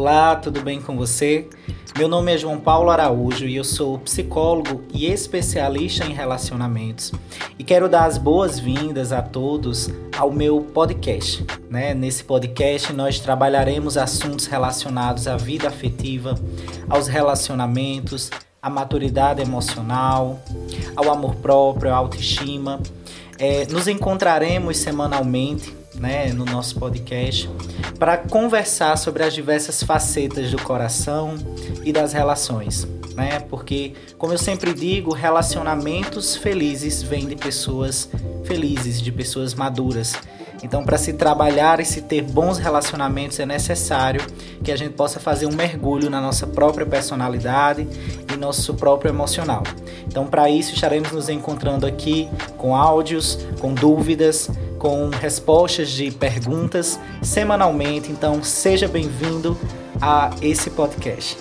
Olá, tudo bem com você? Meu nome é João Paulo Araújo e eu sou psicólogo e especialista em relacionamentos. E quero dar as boas-vindas a todos ao meu podcast. Né? Nesse podcast nós trabalharemos assuntos relacionados à vida afetiva, aos relacionamentos, à maturidade emocional, ao amor próprio, à autoestima. É, nos encontraremos semanalmente né, no nosso podcast para conversar sobre as diversas facetas do coração e das relações, né? Porque, como eu sempre digo, relacionamentos felizes vêm de pessoas felizes, de pessoas maduras. Então, para se trabalhar e se ter bons relacionamentos, é necessário que a gente possa fazer um mergulho na nossa própria personalidade e nosso próprio emocional. Então, para isso, estaremos nos encontrando aqui com áudios, com dúvidas, com respostas de perguntas semanalmente. Então, seja bem-vindo a esse podcast.